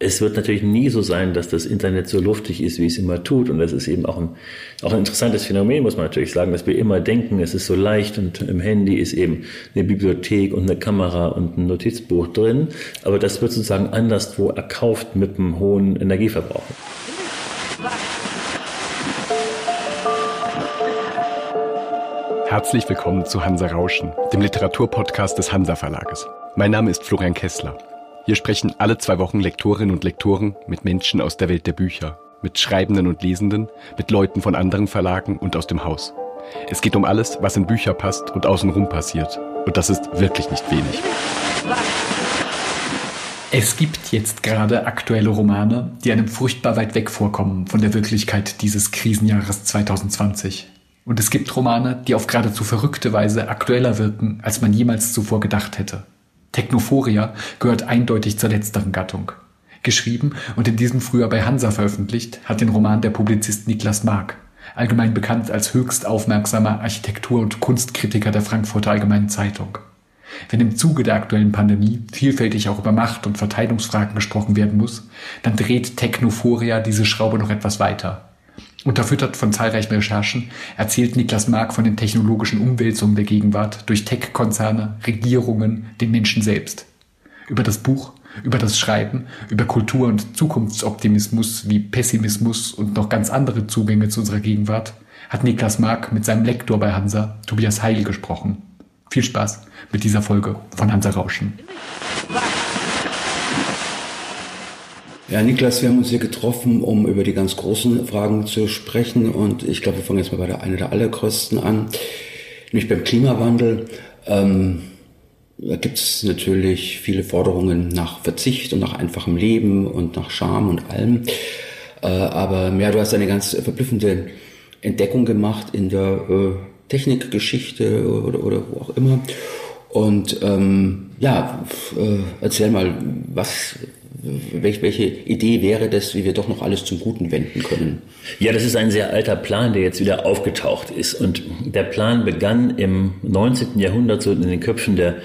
Es wird natürlich nie so sein, dass das Internet so luftig ist, wie es immer tut. Und das ist eben auch ein, auch ein interessantes Phänomen, muss man natürlich sagen, dass wir immer denken, es ist so leicht und im Handy ist eben eine Bibliothek und eine Kamera und ein Notizbuch drin. Aber das wird sozusagen anderswo erkauft mit einem hohen Energieverbrauch. Herzlich willkommen zu Hansa Rauschen, dem Literaturpodcast des Hansa Verlages. Mein Name ist Florian Kessler. Hier sprechen alle zwei Wochen Lektorinnen und Lektoren mit Menschen aus der Welt der Bücher, mit Schreibenden und Lesenden, mit Leuten von anderen Verlagen und aus dem Haus. Es geht um alles, was in Bücher passt und außenrum passiert. Und das ist wirklich nicht wenig. Es gibt jetzt gerade aktuelle Romane, die einem furchtbar weit weg vorkommen von der Wirklichkeit dieses Krisenjahres 2020. Und es gibt Romane, die auf geradezu verrückte Weise aktueller wirken, als man jemals zuvor gedacht hätte. Technophoria gehört eindeutig zur letzteren Gattung. Geschrieben und in diesem Frühjahr bei Hansa veröffentlicht hat den Roman der Publizist Niklas Mark, allgemein bekannt als höchst aufmerksamer Architektur- und Kunstkritiker der Frankfurter Allgemeinen Zeitung. Wenn im Zuge der aktuellen Pandemie vielfältig auch über Macht- und Verteilungsfragen gesprochen werden muss, dann dreht Technophoria diese Schraube noch etwas weiter. Unterfüttert von zahlreichen Recherchen erzählt Niklas Mark von den technologischen Umwälzungen der Gegenwart durch Tech-Konzerne, Regierungen, den Menschen selbst. Über das Buch, über das Schreiben, über Kultur- und Zukunftsoptimismus wie Pessimismus und noch ganz andere Zugänge zu unserer Gegenwart hat Niklas Mark mit seinem Lektor bei Hansa, Tobias Heil, gesprochen. Viel Spaß mit dieser Folge von Hansa Rauschen. Ja, Niklas, wir haben uns hier getroffen, um über die ganz großen Fragen zu sprechen. Und ich glaube, wir fangen jetzt mal bei der einer der allergrößten an, nämlich beim Klimawandel. Ähm, da gibt es natürlich viele Forderungen nach Verzicht und nach einfachem Leben und nach Scham und allem. Äh, aber ja, du hast eine ganz verblüffende Entdeckung gemacht in der äh, Technikgeschichte oder, oder wo auch immer. Und ähm, ja, äh, erzähl mal, was, welche Idee wäre das, wie wir doch noch alles zum Guten wenden können? Ja, das ist ein sehr alter Plan, der jetzt wieder aufgetaucht ist. Und der Plan begann im 19. Jahrhundert so in den Köpfen der,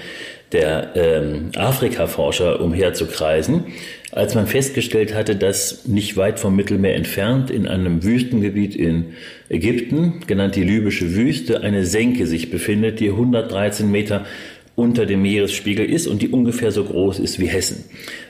der ähm, Afrika-Forscher umherzukreisen, als man festgestellt hatte, dass nicht weit vom Mittelmeer entfernt in einem Wüstengebiet in Ägypten, genannt die libysche Wüste, eine Senke sich befindet, die 113 Meter unter dem Meeresspiegel ist und die ungefähr so groß ist wie Hessen.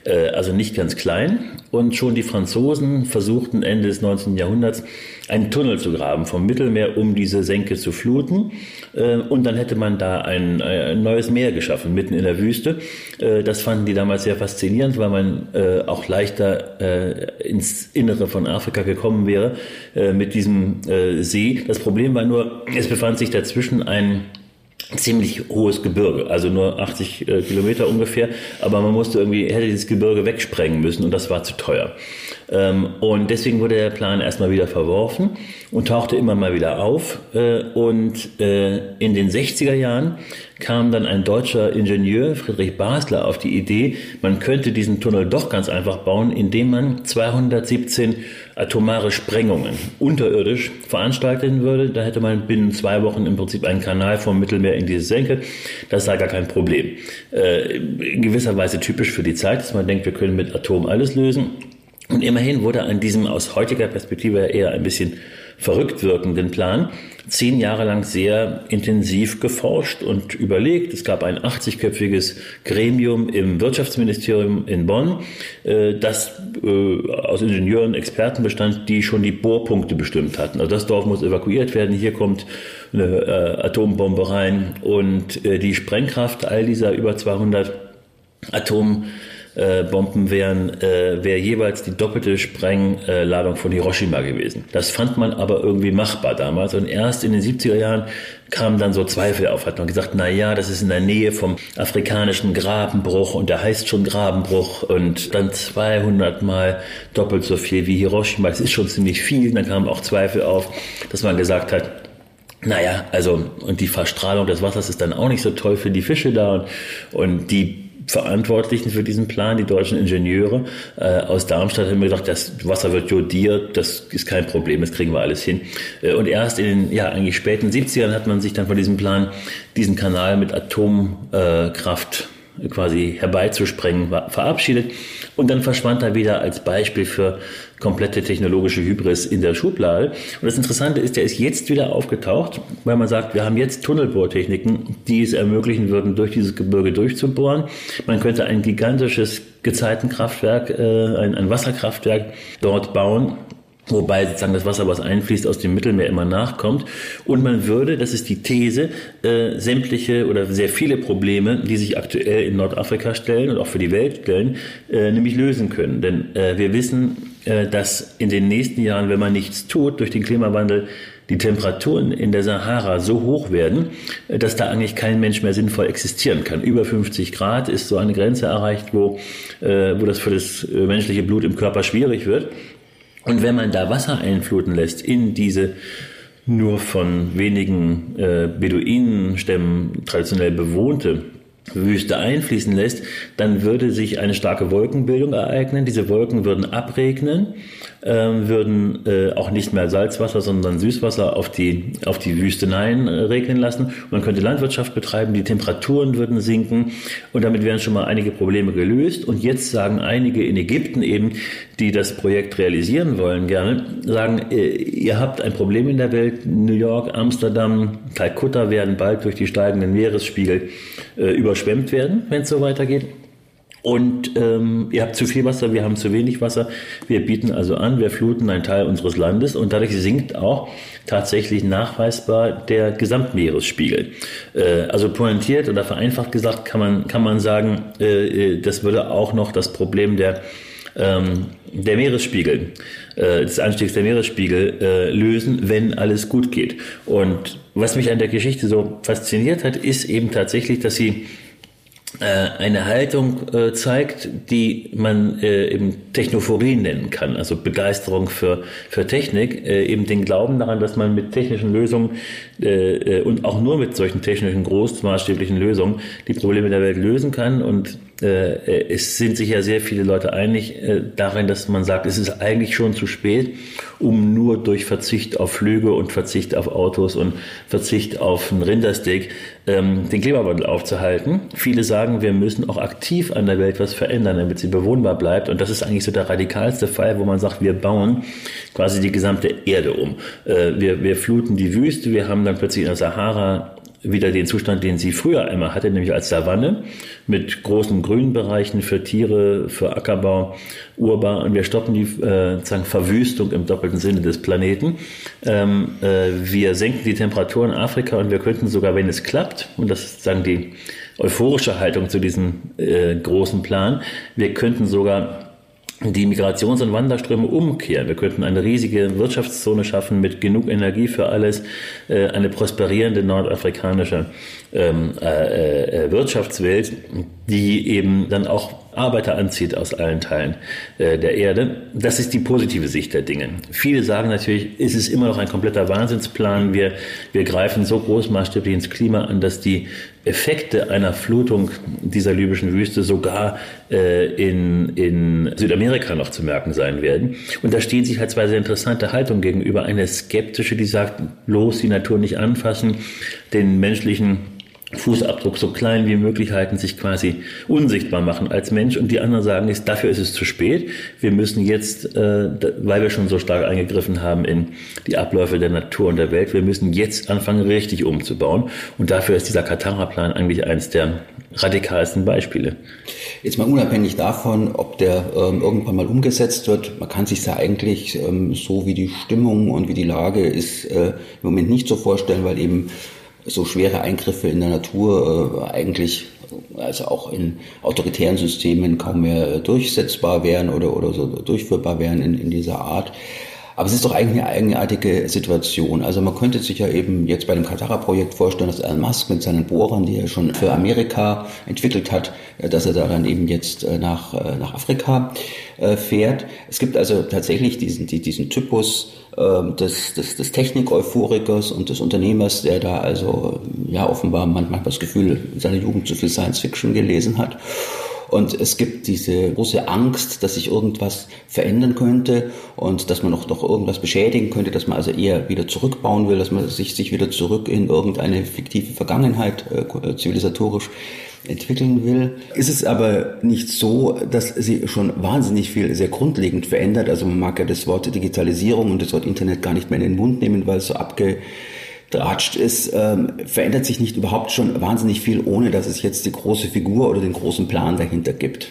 Äh, also nicht ganz klein. Und schon die Franzosen versuchten Ende des 19. Jahrhunderts einen Tunnel zu graben vom Mittelmeer, um diese Senke zu fluten. Äh, und dann hätte man da ein, ein neues Meer geschaffen, mitten in der Wüste. Äh, das fanden die damals sehr faszinierend, weil man auch leichter ins Innere von Afrika gekommen wäre mit diesem See. Das Problem war nur, es befand sich dazwischen ein ziemlich hohes Gebirge, also nur 80 äh, Kilometer ungefähr, aber man musste irgendwie, hätte dieses Gebirge wegsprengen müssen und das war zu teuer. Ähm, und deswegen wurde der Plan erstmal wieder verworfen und tauchte immer mal wieder auf. Äh, und äh, in den 60er Jahren kam dann ein deutscher Ingenieur, Friedrich Basler, auf die Idee, man könnte diesen Tunnel doch ganz einfach bauen, indem man 217 atomare Sprengungen unterirdisch veranstalten würde. Da hätte man binnen zwei Wochen im Prinzip einen Kanal vom Mittelmeer in diese Senke. Das sei gar kein Problem. Äh, in gewisser Weise typisch für die Zeit, dass man denkt, wir können mit Atom alles lösen. Und immerhin wurde an diesem aus heutiger Perspektive eher ein bisschen verrückt wirkenden Plan zehn Jahre lang sehr intensiv geforscht und überlegt. Es gab ein 80-köpfiges Gremium im Wirtschaftsministerium in Bonn, äh, das äh, aus Ingenieuren, Experten bestand, die schon die Bohrpunkte bestimmt hatten. Also das Dorf muss evakuiert werden, hier kommt eine äh, Atombombe rein und die Sprengkraft all dieser über 200 Atom äh, Bomben wären, äh, wäre jeweils die doppelte Sprengladung von Hiroshima gewesen. Das fand man aber irgendwie machbar damals und erst in den 70er Jahren kamen dann so Zweifel auf, hat man gesagt, na ja, das ist in der Nähe vom afrikanischen Grabenbruch und der heißt schon Grabenbruch und dann 200 mal doppelt so viel wie Hiroshima. Das ist schon ziemlich viel. Dann kamen auch Zweifel auf, dass man gesagt hat, naja, also, und die Verstrahlung des Wassers ist dann auch nicht so toll für die Fische da und, und die Verantwortlichen für diesen Plan, die deutschen Ingenieure äh, aus Darmstadt, haben mir gesagt, das Wasser wird jodiert, das ist kein Problem, das kriegen wir alles hin. Äh, und erst in den ja, eigentlich späten 70ern hat man sich dann von diesem Plan, diesen Kanal mit Atomkraft quasi herbeizusprengen verabschiedet. Und dann verschwand er wieder als Beispiel für komplette technologische Hybris in der Schublade. Und das Interessante ist, der ist jetzt wieder aufgetaucht, weil man sagt, wir haben jetzt Tunnelbohrtechniken, die es ermöglichen würden, durch dieses Gebirge durchzubohren. Man könnte ein gigantisches Gezeitenkraftwerk, äh, ein, ein Wasserkraftwerk dort bauen, wobei sozusagen das Wasser, was einfließt, aus dem Mittelmeer immer nachkommt. Und man würde, das ist die These, äh, sämtliche oder sehr viele Probleme, die sich aktuell in Nordafrika stellen und auch für die Welt stellen, äh, nämlich lösen können. Denn äh, wir wissen, dass in den nächsten Jahren, wenn man nichts tut, durch den Klimawandel die Temperaturen in der Sahara so hoch werden, äh, dass da eigentlich kein Mensch mehr sinnvoll existieren kann. Über 50 Grad ist so eine Grenze erreicht, wo, äh, wo das für das menschliche Blut im Körper schwierig wird. Und wenn man da Wasser einfluten lässt in diese nur von wenigen äh, Beduinenstämmen traditionell bewohnte Wüste einfließen lässt, dann würde sich eine starke Wolkenbildung ereignen. Diese Wolken würden abregnen würden äh, auch nicht mehr Salzwasser, sondern Süßwasser auf die, auf die Wüsteneien äh, regnen lassen. Man könnte Landwirtschaft betreiben, die Temperaturen würden sinken und damit wären schon mal einige Probleme gelöst. Und jetzt sagen einige in Ägypten eben, die das Projekt realisieren wollen gerne, sagen, äh, ihr habt ein Problem in der Welt. New York, Amsterdam, Kalkutta werden bald durch die steigenden Meeresspiegel überschwemmt werden, wenn es so weitergeht. Und ähm, ihr habt zu viel Wasser, wir haben zu wenig Wasser. Wir bieten also an, wir fluten einen Teil unseres Landes und dadurch sinkt auch tatsächlich nachweisbar der Gesamtmeeresspiegel. Äh, also pointiert oder vereinfacht gesagt kann man, kann man sagen, äh, äh das würde auch noch das Problem der ähm, der Meeresspiegel, äh, des Anstiegs der Meeresspiegel äh, lösen, wenn alles gut geht. Und was mich an der Geschichte so fasziniert hat, ist eben tatsächlich, dass sie eine Haltung äh, zeigt, die man äh, eben Technophorie nennen kann, also Begeisterung für, für Technik, äh, eben den Glauben daran, dass man mit technischen Lösungen äh, äh, und auch nur mit solchen technischen großmaßstäblichen Lösungen die Probleme der Welt lösen kann und äh, es sind sich ja sehr viele Leute einig äh, darin, dass man sagt, es ist eigentlich schon zu spät, um nur durch Verzicht auf Flüge und Verzicht auf Autos und Verzicht auf ein Rindersteak ähm, den Klimawandel aufzuhalten. Viele sagen, wir müssen auch aktiv an der Welt was verändern, damit sie bewohnbar bleibt. Und das ist eigentlich so der radikalste Fall, wo man sagt, wir bauen quasi die gesamte Erde um. Äh, wir, wir fluten die Wüste, wir haben dann plötzlich in der Sahara wieder den Zustand, den sie früher einmal hatte, nämlich als Savanne mit großen Grünbereichen für Tiere, für Ackerbau, urbar. Und wir stoppen die äh, sagen, Verwüstung im doppelten Sinne des Planeten. Ähm, äh, wir senken die Temperatur in Afrika und wir könnten sogar, wenn es klappt, und das ist sagen die euphorische Haltung zu diesem äh, großen Plan, wir könnten sogar die Migrations- und Wanderströme umkehren. Wir könnten eine riesige Wirtschaftszone schaffen mit genug Energie für alles, äh, eine prosperierende nordafrikanische ähm, äh, äh, Wirtschaftswelt, die eben dann auch Arbeiter anzieht aus allen Teilen der Erde. Das ist die positive Sicht der Dinge. Viele sagen natürlich, es ist immer noch ein kompletter Wahnsinnsplan. Wir, wir greifen so großmaßstäblich ins Klima an, dass die Effekte einer Flutung dieser libyschen Wüste sogar äh, in, in Südamerika noch zu merken sein werden. Und da stehen sich halt zwei sehr interessante Haltungen gegenüber. Eine skeptische, die sagt, bloß die Natur nicht anfassen, den menschlichen Fußabdruck so klein wie möglich halten, sich quasi unsichtbar machen als Mensch. Und die anderen sagen, ist, dafür ist es zu spät. Wir müssen jetzt, äh, weil wir schon so stark eingegriffen haben in die Abläufe der Natur und der Welt, wir müssen jetzt anfangen, richtig umzubauen. Und dafür ist dieser Katara-Plan eigentlich eines der radikalsten Beispiele. Jetzt mal unabhängig davon, ob der ähm, irgendwann mal umgesetzt wird, man kann sich ja eigentlich ähm, so wie die Stimmung und wie die Lage ist äh, im Moment nicht so vorstellen, weil eben so schwere Eingriffe in der Natur äh, eigentlich also auch in autoritären Systemen kaum mehr durchsetzbar wären oder, oder so durchführbar wären in, in dieser Art. Aber es ist doch eigentlich eine eigenartige Situation. Also man könnte sich ja eben jetzt bei dem Katara-Projekt vorstellen, dass Elon Musk mit seinen Bohrern, die er schon für Amerika entwickelt hat, äh, dass er da dann eben jetzt äh, nach, äh, nach Afrika fährt. Es gibt also tatsächlich diesen, diesen Typus ähm, des, des, des Technik-Euphorikers und des Unternehmers, der da also ja offenbar manchmal das Gefühl in seiner Jugend zu viel Science Fiction gelesen hat. Und es gibt diese große Angst, dass sich irgendwas verändern könnte und dass man noch, noch irgendwas beschädigen könnte, dass man also eher wieder zurückbauen will, dass man sich, sich wieder zurück in irgendeine fiktive Vergangenheit äh, zivilisatorisch entwickeln will. Ist es aber nicht so, dass sie schon wahnsinnig viel sehr grundlegend verändert. Also man mag ja das Wort Digitalisierung und das Wort Internet gar nicht mehr in den Mund nehmen, weil es so abgedratscht ist. Ähm, verändert sich nicht überhaupt schon wahnsinnig viel, ohne dass es jetzt die große Figur oder den großen Plan dahinter gibt.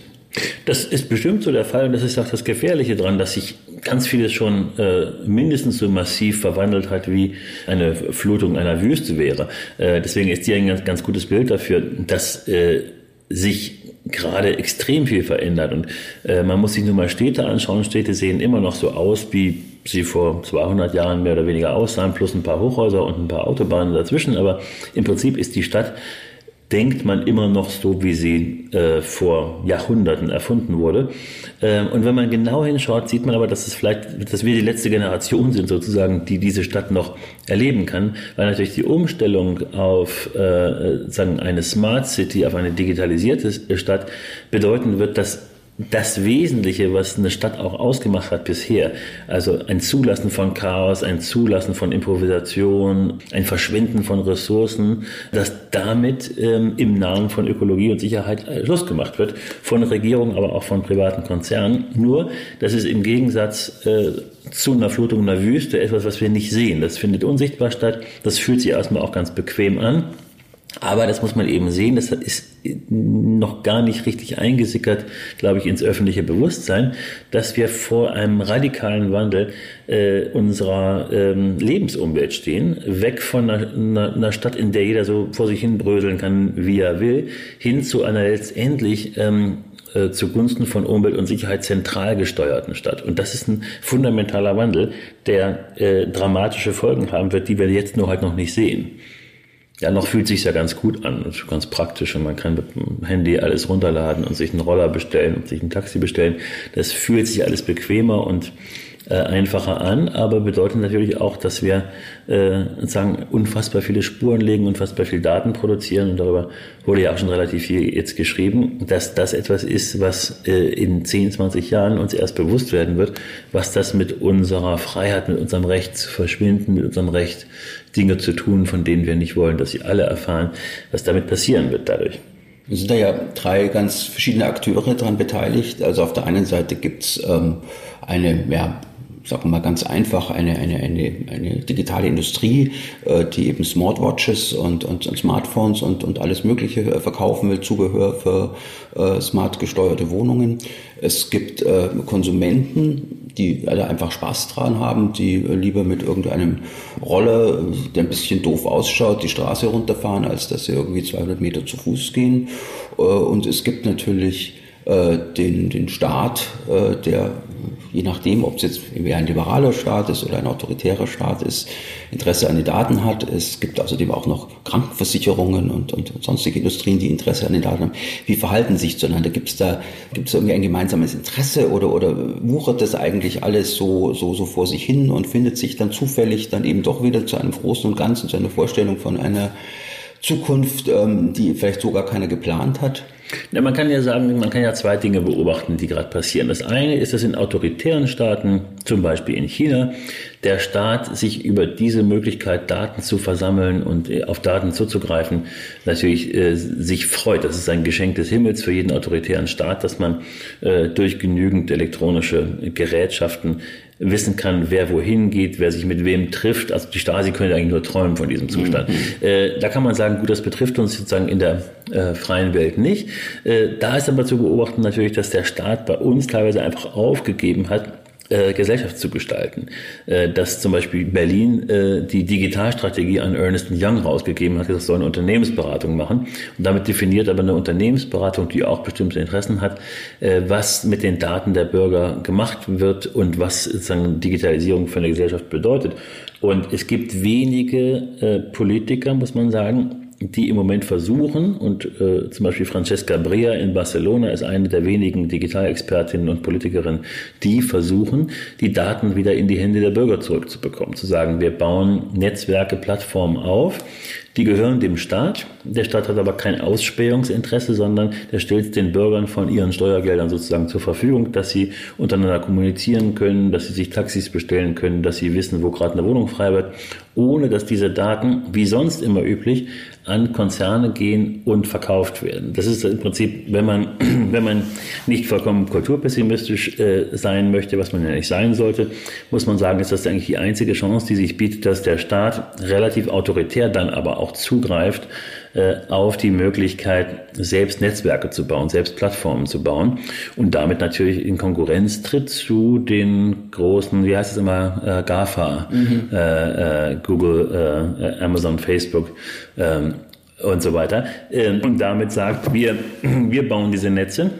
Das ist bestimmt so der Fall und das ist auch das Gefährliche dran, dass sich ganz vieles schon äh, mindestens so massiv verwandelt hat, wie eine Flutung einer Wüste wäre. Äh, deswegen ist hier ein ganz, ganz gutes Bild dafür, dass äh, sich gerade extrem viel verändert. Und äh, man muss sich nur mal Städte anschauen. Städte sehen immer noch so aus, wie sie vor 200 Jahren mehr oder weniger aussahen, plus ein paar Hochhäuser und ein paar Autobahnen dazwischen. Aber im Prinzip ist die Stadt denkt man immer noch so, wie sie äh, vor Jahrhunderten erfunden wurde. Ähm, und wenn man genau hinschaut, sieht man aber, dass es vielleicht, dass wir die letzte Generation sind sozusagen, die diese Stadt noch erleben kann, weil natürlich die Umstellung auf äh, sagen eine Smart City, auf eine digitalisierte Stadt bedeuten wird, dass das Wesentliche, was eine Stadt auch ausgemacht hat bisher. Also ein Zulassen von Chaos, ein Zulassen von Improvisation, ein Verschwinden von Ressourcen, dass damit ähm, im Namen von Ökologie und Sicherheit äh, Schluss gemacht wird, von Regierungen, aber auch von privaten Konzernen. Nur, das ist im Gegensatz äh, zu einer Flutung einer Wüste etwas, was wir nicht sehen. Das findet unsichtbar statt. Das fühlt sich erstmal auch ganz bequem an. Aber das muss man eben sehen, das ist noch gar nicht richtig eingesickert, glaube ich, ins öffentliche Bewusstsein, dass wir vor einem radikalen Wandel äh, unserer ähm, Lebensumwelt stehen, weg von einer, einer, Stadt, in der jeder so vor sich hin bröseln kann, wie er will, hin zu einer letztendlich ähm, äh, zugunsten von Umwelt und Sicherheit zentral gesteuerten Stadt. Und das ist ein fundamentaler Wandel, der äh, dramatische Folgen haben wird, die wir jetzt nur halt noch nicht sehen. Ja, noch fühlt sich ja ganz gut an, ist ganz praktisch und man kann mit dem Handy alles runterladen und sich einen Roller bestellen und sich ein Taxi bestellen. Das fühlt sich alles bequemer und äh, einfacher an, aber bedeutet natürlich auch, dass wir äh, sagen unfassbar viele Spuren legen, unfassbar viel Daten produzieren und darüber wurde ja auch schon relativ viel jetzt geschrieben, dass das etwas ist, was äh, in 10, 20 Jahren uns erst bewusst werden wird, was das mit unserer Freiheit, mit unserem Recht zu verschwinden, mit unserem Recht Dinge zu tun, von denen wir nicht wollen, dass sie alle erfahren, was damit passieren wird dadurch. Es sind da ja drei ganz verschiedene Akteure daran beteiligt. Also auf der einen Seite gibt's ähm, eine ja, sagen wir mal ganz einfach, eine, eine, eine, eine digitale Industrie, äh, die eben Smartwatches und, und, und Smartphones und, und alles Mögliche äh, verkaufen will, Zubehör für äh, smart gesteuerte Wohnungen. Es gibt äh, Konsumenten, die alle einfach Spaß dran haben, die lieber mit irgendeinem Roller, der ein bisschen doof ausschaut, die Straße runterfahren, als dass sie irgendwie 200 Meter zu Fuß gehen. Äh, und es gibt natürlich äh, den, den Staat, äh, der je nachdem, ob es jetzt ein liberaler Staat ist oder ein autoritärer Staat ist, Interesse an den Daten hat. Es gibt außerdem auch noch Krankenversicherungen und, und sonstige Industrien, die Interesse an den Daten haben. Wie verhalten sich zueinander? Gibt es da, gibt es irgendwie ein gemeinsames Interesse oder, oder wuchert das eigentlich alles so, so, so vor sich hin und findet sich dann zufällig dann eben doch wieder zu einem Großen und Ganzen, zu einer Vorstellung von einer Zukunft, ähm, die vielleicht sogar keiner geplant hat? Ja, man kann ja sagen, man kann ja zwei Dinge beobachten, die gerade passieren. Das eine ist, dass in autoritären Staaten, zum Beispiel in China, der Staat sich über diese Möglichkeit, Daten zu versammeln und äh, auf Daten zuzugreifen, natürlich äh, sich freut. Das ist ein Geschenk des Himmels für jeden autoritären Staat, dass man äh, durch genügend elektronische Gerätschaften wissen kann, wer wohin geht, wer sich mit wem trifft. Also die Stasi könnte eigentlich nur träumen von diesem Zustand. Mhm. Äh, da kann man sagen, gut, das betrifft uns sozusagen in der äh, freien Welt nicht. Äh, da ist aber zu beobachten natürlich, dass der Staat bei uns teilweise einfach aufgegeben hat, äh, Gesellschaft zu gestalten. Äh, dass zum Beispiel Berlin äh, die Digitalstrategie an Ernest Young rausgegeben hat, das soll eine Unternehmensberatung machen. Und damit definiert aber eine Unternehmensberatung, die auch bestimmte Interessen hat, äh, was mit den Daten der Bürger gemacht wird und was sozusagen Digitalisierung für eine Gesellschaft bedeutet. Und es gibt wenige äh, Politiker, muss man sagen, die im Moment versuchen, und äh, zum Beispiel Francesca Brea in Barcelona ist eine der wenigen Digitalexpertinnen und Politikerinnen, die versuchen, die Daten wieder in die Hände der Bürger zurückzubekommen. Zu sagen, wir bauen Netzwerke, Plattformen auf, die gehören dem Staat. Der Staat hat aber kein Ausspähungsinteresse, sondern der stellt den Bürgern von ihren Steuergeldern sozusagen zur Verfügung, dass sie untereinander kommunizieren können, dass sie sich Taxis bestellen können, dass sie wissen, wo gerade eine Wohnung frei wird ohne dass diese Daten, wie sonst immer üblich, an Konzerne gehen und verkauft werden. Das ist im Prinzip, wenn man, wenn man nicht vollkommen kulturpessimistisch äh, sein möchte, was man ja nicht sein sollte, muss man sagen, ist das eigentlich die einzige Chance, die sich bietet, dass der Staat relativ autoritär dann aber auch zugreift auf die Möglichkeit, selbst Netzwerke zu bauen, selbst Plattformen zu bauen und damit natürlich in Konkurrenz tritt zu den großen, wie heißt es immer, äh, GAFA, mhm. äh, äh, Google, äh, Amazon, Facebook ähm, und so weiter. Ähm, und damit sagt, wir, wir bauen diese Netze.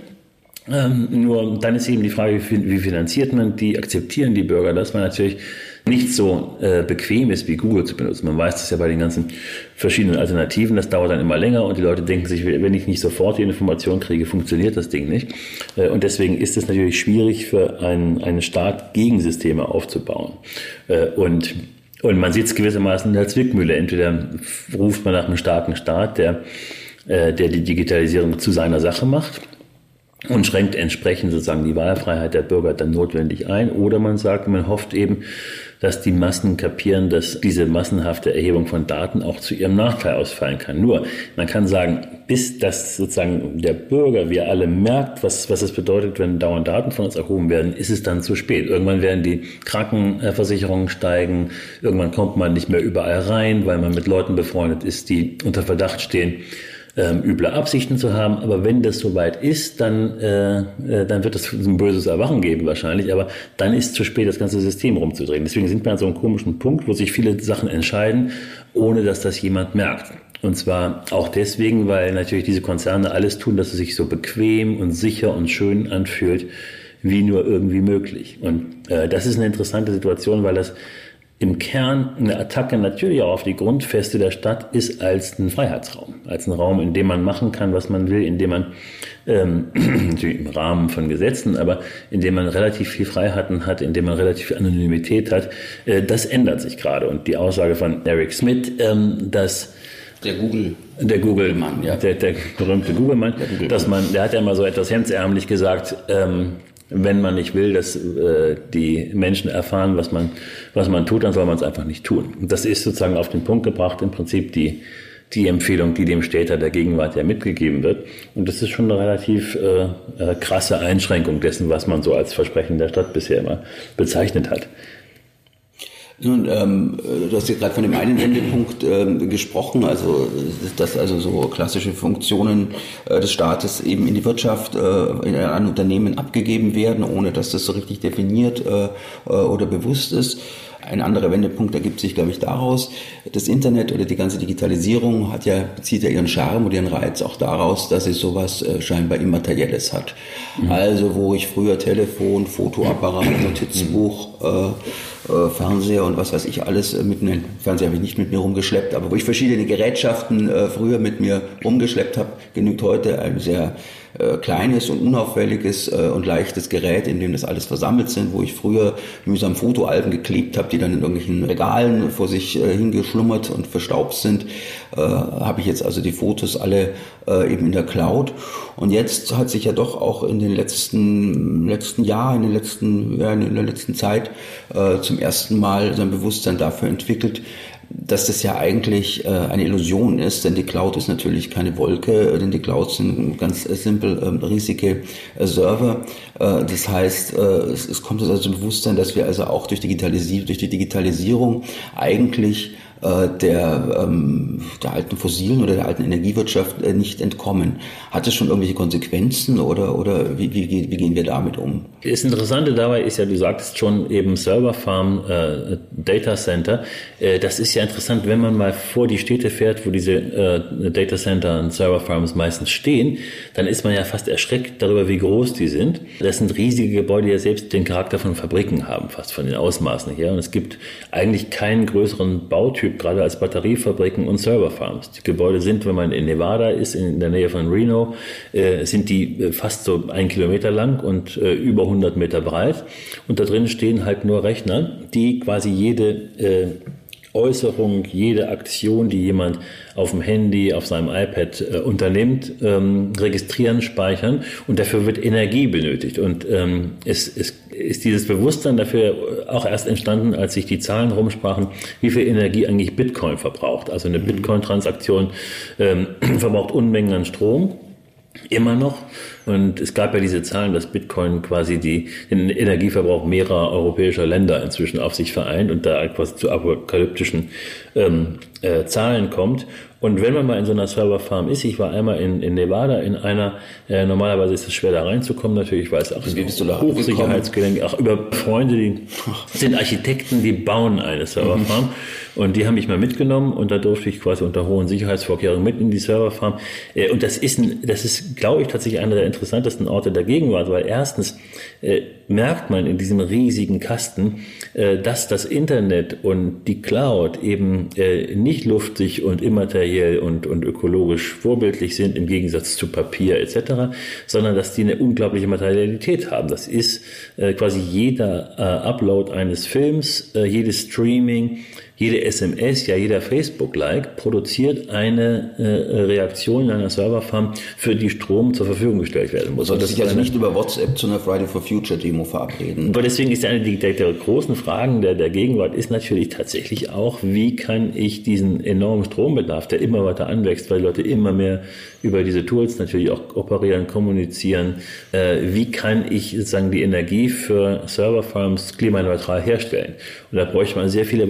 Ähm, nur dann ist eben die Frage, wie finanziert man die, akzeptieren die Bürger das, weil natürlich nicht so äh, bequem ist, wie Google zu benutzen. Man weiß das ja bei den ganzen verschiedenen Alternativen, das dauert dann immer länger und die Leute denken sich, wenn ich nicht sofort die Information kriege, funktioniert das Ding nicht. Äh, und deswegen ist es natürlich schwierig für einen, einen Staat, Gegensysteme aufzubauen. Äh, und und man sieht es gewissermaßen in der Zwickmühle. Entweder ruft man nach einem starken Staat, der, äh, der die Digitalisierung zu seiner Sache macht und schränkt entsprechend sozusagen die Wahlfreiheit der Bürger dann notwendig ein. Oder man sagt, man hofft eben, dass die Massen kapieren, dass diese massenhafte Erhebung von Daten auch zu ihrem Nachteil ausfallen kann. Nur, man kann sagen, bis das sozusagen der Bürger, wir alle merkt, was, was es bedeutet, wenn dauernd Daten von uns erhoben werden, ist es dann zu spät. Irgendwann werden die Krankenversicherungen steigen, irgendwann kommt man nicht mehr überall rein, weil man mit Leuten befreundet ist, die unter Verdacht stehen, ähm, üble Absichten zu haben. Aber wenn das soweit ist, dann, äh, äh, dann wird es ein böses Erwachen geben wahrscheinlich. Aber dann ist zu spät, das ganze System rumzudrehen. Deswegen sind wir an so einem komischen Punkt, wo sich viele Sachen entscheiden, ohne dass das jemand merkt. Und zwar auch deswegen, weil natürlich diese Konzerne alles tun, dass es sich so bequem und sicher und schön anfühlt, wie nur irgendwie möglich. Und äh, das ist eine interessante Situation, weil das im Kern eine Attacke natürlich auch auf die Grundfeste der Stadt ist als ein Freiheitsraum, als ein Raum, in dem man machen kann, was man will, in dem man ähm, natürlich im Rahmen von Gesetzen, aber in dem man relativ viel Freiheiten hat, in dem man relativ viel Anonymität hat. Äh, das ändert sich gerade und die Aussage von Eric Smith, ähm, dass der Google. Der Google-Mann, ja. Der, der berühmte Google-Mann. Google dass man, der hat ja mal so etwas hemdsärmlich gesagt, ähm, wenn man nicht will, dass äh, die Menschen erfahren, was man, was man tut, dann soll man es einfach nicht tun. Und das ist sozusagen auf den Punkt gebracht, im Prinzip die, die Empfehlung, die dem Städter der Gegenwart ja mitgegeben wird. Und das ist schon eine relativ äh, äh, krasse Einschränkung dessen, was man so als Versprechen der Stadt bisher immer bezeichnet hat. Nun, ähm, du hast ja gerade von dem einen Wendepunkt ähm, gesprochen, also dass also so klassische Funktionen äh, des Staates eben in die Wirtschaft, äh, ein Unternehmen abgegeben werden, ohne dass das so richtig definiert äh, äh, oder bewusst ist. Ein anderer Wendepunkt ergibt sich, glaube ich, daraus. Das Internet oder die ganze Digitalisierung hat ja, bezieht ja ihren Charme und ihren Reiz auch daraus, dass sie sowas äh, scheinbar Immaterielles hat. Mhm. Also, wo ich früher Telefon, Fotoapparat, Notizbuch, äh, Fernseher und was weiß ich alles äh, mit einem Fernseher habe ich nicht mit mir rumgeschleppt, aber wo ich verschiedene Gerätschaften äh, früher mit mir rumgeschleppt habe, genügt heute ein sehr äh, kleines und unauffälliges äh, und leichtes Gerät, in dem das alles versammelt sind, wo ich früher mühsam Fotoalben geklebt habe, die dann in irgendwelchen Regalen vor sich äh, hingeschlummert und verstaubt sind, äh, habe ich jetzt also die Fotos alle äh, eben in der Cloud. Und jetzt hat sich ja doch auch in den letzten letzten Jahren, in den letzten ja, in der letzten Zeit äh, zum ersten Mal so ein Bewusstsein dafür entwickelt, dass das ja eigentlich äh, eine Illusion ist, denn die Cloud ist natürlich keine Wolke, denn die Clouds sind ganz äh, simpel äh, riesige äh, Server. Äh, das heißt, äh, es, es kommt also zum Bewusstsein, dass wir also auch durch, Digitalisi durch die Digitalisierung eigentlich äh, der, ähm, der alten fossilen oder der alten Energiewirtschaft äh, nicht entkommen. Hat das schon irgendwelche Konsequenzen oder, oder wie, wie, wie gehen wir damit um? Das Interessante dabei ist ja, du sagtest schon eben Serverfarm, äh, Data Center. Äh, das ist ja interessant, wenn man mal vor die Städte fährt, wo diese äh, Data Center und Serverfarms meistens stehen, dann ist man ja fast erschreckt darüber, wie groß die sind. Das sind riesige Gebäude, die ja selbst den Charakter von Fabriken haben, fast von den Ausmaßen her. Und es gibt eigentlich keinen größeren Bautyp gibt, gerade als Batteriefabriken und Serverfarms. Die Gebäude sind, wenn man in Nevada ist, in der Nähe von Reno, äh, sind die äh, fast so ein Kilometer lang und äh, über 100 Meter breit. Und da drin stehen halt nur Rechner, die quasi jede äh, Äußerung, jede Aktion, die jemand auf dem Handy, auf seinem iPad äh, unternimmt, ähm, registrieren, speichern und dafür wird Energie benötigt. Und ähm, es, es ist dieses Bewusstsein dafür auch erst entstanden, als sich die Zahlen rumsprachen, wie viel Energie eigentlich Bitcoin verbraucht. Also eine Bitcoin-Transaktion ähm, verbraucht Unmengen an Strom immer noch. Und es gab ja diese Zahlen, dass Bitcoin quasi die, den Energieverbrauch mehrerer europäischer Länder inzwischen auf sich vereint und da etwas zu apokalyptischen ähm, äh, Zahlen kommt. Und wenn man mal in so einer Serverfarm ist, ich war einmal in, in Nevada in einer, äh, normalerweise ist es schwer da reinzukommen natürlich, weil es auch da Hochsicherheitsgelände, auch über Freunde, die sind Architekten, die bauen eine Serverfarm. Und die haben mich mal mitgenommen und da durfte ich quasi unter hohen Sicherheitsvorkehrungen mit in die Serverfarm. Äh, und das ist, ein, das ist, glaube ich, tatsächlich einer der interessantesten Orte der Gegenwart, weil erstens äh, merkt man in diesem riesigen Kasten, äh, dass das Internet und die Cloud eben äh, nicht luftig und immateriell und, und ökologisch vorbildlich sind im Gegensatz zu Papier etc., sondern dass die eine unglaubliche Materialität haben. Das ist äh, quasi jeder äh, Upload eines Films, äh, jedes Streaming, jede SMS, ja jeder Facebook-Like produziert eine äh, Reaktion in einer Serverfarm, für die Strom zur Verfügung gestellt werden muss. Sollte sich also nicht über WhatsApp zu einer Friday for Future Demo verabreden. Aber deswegen ist eine der, der großen Fragen der, der Gegenwart ist natürlich tatsächlich auch, wie kann ich diesen enormen Strombedarf, der immer weiter anwächst, weil Leute immer mehr über diese Tools natürlich auch operieren, kommunizieren, äh, wie kann ich sozusagen die Energie für Serverfarms klimaneutral herstellen? Und da bräuchte man sehr viele